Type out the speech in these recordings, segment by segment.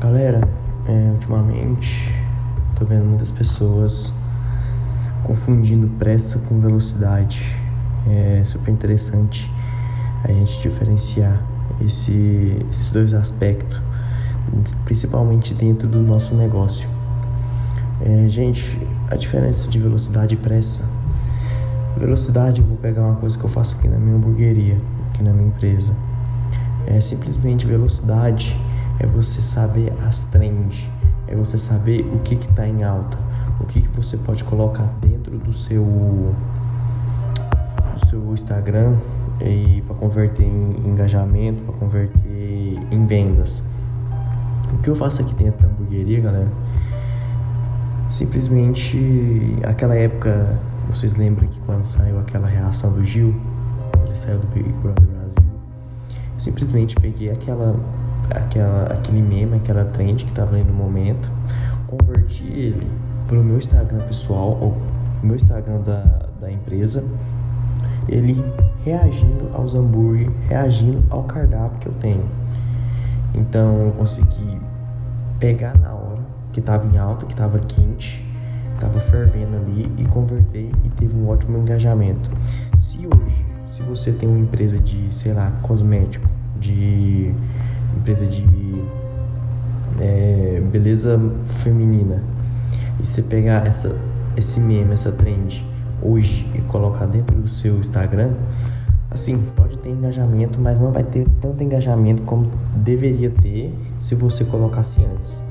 Galera, é, ultimamente tô vendo muitas pessoas confundindo pressa com velocidade. É super interessante a gente diferenciar esse, esses dois aspectos, principalmente dentro do nosso negócio. É, gente, a diferença de velocidade e pressa. Velocidade, eu vou pegar uma coisa que eu faço aqui na minha hamburgueria, aqui na minha empresa. É simplesmente velocidade é você saber as trends, é você saber o que está em alta, o que, que você pode colocar dentro do seu do seu Instagram e para converter em engajamento, para converter em vendas. O que eu faço aqui dentro da hamburgueria, galera? Simplesmente aquela época, vocês lembram que quando saiu aquela reação do Gil, ele saiu do Big Brother Brasil. Eu simplesmente peguei aquela aquela, aquele meme, aquela trend que estava ali no momento, converti ele para o meu Instagram pessoal, ou meu Instagram da, da empresa, ele reagindo aos hambúrguer, reagindo ao cardápio que eu tenho. Então eu consegui pegar na hora que estava em alta, que estava quente, estava fervendo ali e converter e teve um ótimo engajamento. Se hoje, se você tem uma empresa de, sei lá, cosmético, de empresa de é, beleza feminina e você pegar essa, esse meme, essa trend hoje e colocar dentro do seu Instagram, assim, pode ter engajamento, mas não vai ter tanto engajamento como deveria ter se você colocasse antes.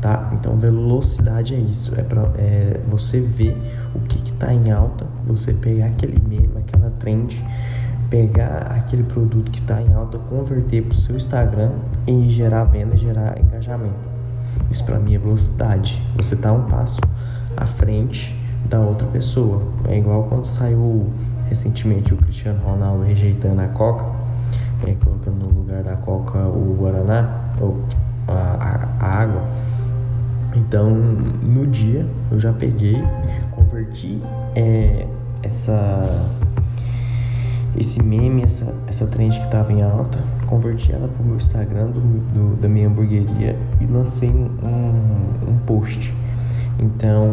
Tá? Então velocidade é isso, é para é você ver o que está em alta, você pegar aquele meme, aquela trend pegar aquele produto que está em alta, converter para o seu Instagram e gerar venda, gerar engajamento. Isso para mim é velocidade. Você está um passo à frente da outra pessoa. É igual quando saiu recentemente o Cristiano Ronaldo rejeitando a Coca, é, colocando no lugar da Coca o Guaraná, ou a, a, a água. Então, no dia, eu já peguei, converti é, essa esse meme, essa, essa trend que estava em alta, converti ela para o meu Instagram do, do, da minha hamburgueria e lancei um, um, post. Então,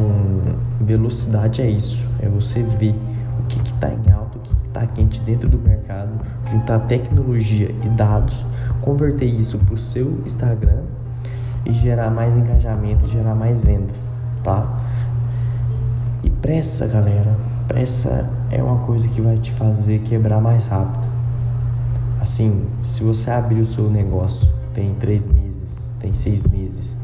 velocidade é isso, é você ver o que está em alta, o que está quente dentro do mercado, juntar tecnologia e dados, converter isso para o seu Instagram e gerar mais engajamento e gerar mais vendas, tá? Pressa, galera, pressa é uma coisa que vai te fazer quebrar mais rápido. Assim, se você abrir o seu negócio tem três meses, tem seis meses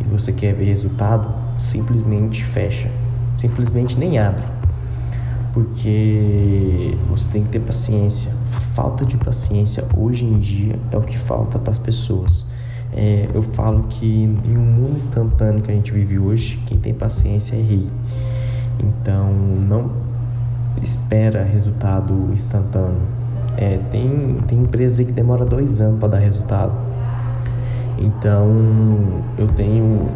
e você quer ver resultado, simplesmente fecha, simplesmente nem abre, porque você tem que ter paciência. Falta de paciência hoje em dia é o que falta para as pessoas. É, eu falo que em um mundo instantâneo que a gente vive hoje, quem tem paciência é rei. Então, não espera resultado instantâneo. É, tem, tem empresa que demora dois anos para dar resultado. Então, eu tenho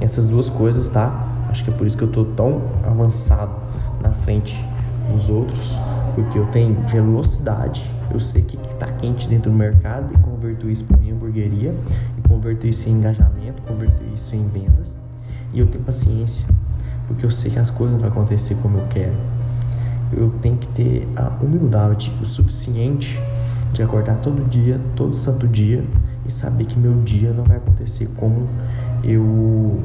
essas duas coisas, tá? Acho que é por isso que eu tô tão avançado na frente dos outros, porque eu tenho velocidade, eu sei que está quente dentro do mercado e converto isso para minha hamburgueria, e converto isso em engajamento, converto isso em vendas, e eu tenho paciência porque eu sei que as coisas não vão acontecer como eu quero. Eu tenho que ter a humildade o suficiente de acordar todo dia, todo santo dia e saber que meu dia não vai acontecer como eu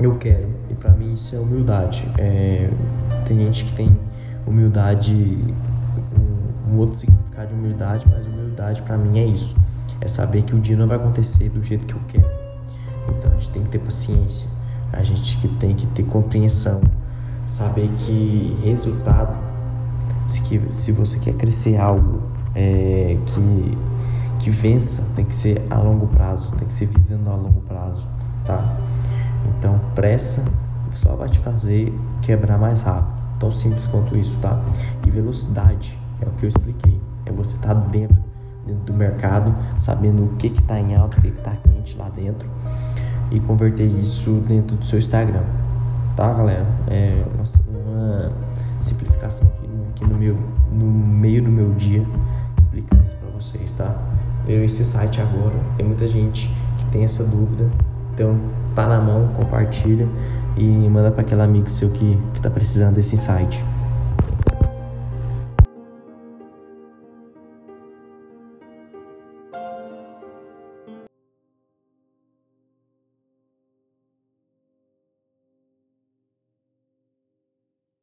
eu quero. E para mim isso é humildade. É, tem gente que tem humildade, um, um outro significado de humildade, mas humildade para mim é isso. É saber que o dia não vai acontecer do jeito que eu quero. Então a gente tem que ter paciência a gente que tem que ter compreensão, saber que resultado, se, que, se você quer crescer algo é, que, que vença, tem que ser a longo prazo, tem que ser visando a longo prazo, tá? Então, pressa só vai te fazer quebrar mais rápido, tão simples quanto isso, tá? E velocidade é o que eu expliquei, é você estar tá dentro, dentro do mercado, sabendo o que está em alta, o que está quente lá dentro e converter isso dentro do seu Instagram. Tá, galera? É uma, simplificação aqui, aqui, no, meu, no meio do meu dia, explicando isso para vocês, tá? Veio esse site agora, tem muita gente que tem essa dúvida, então tá na mão, compartilha e manda para aquele amigo seu que, que tá precisando desse insight.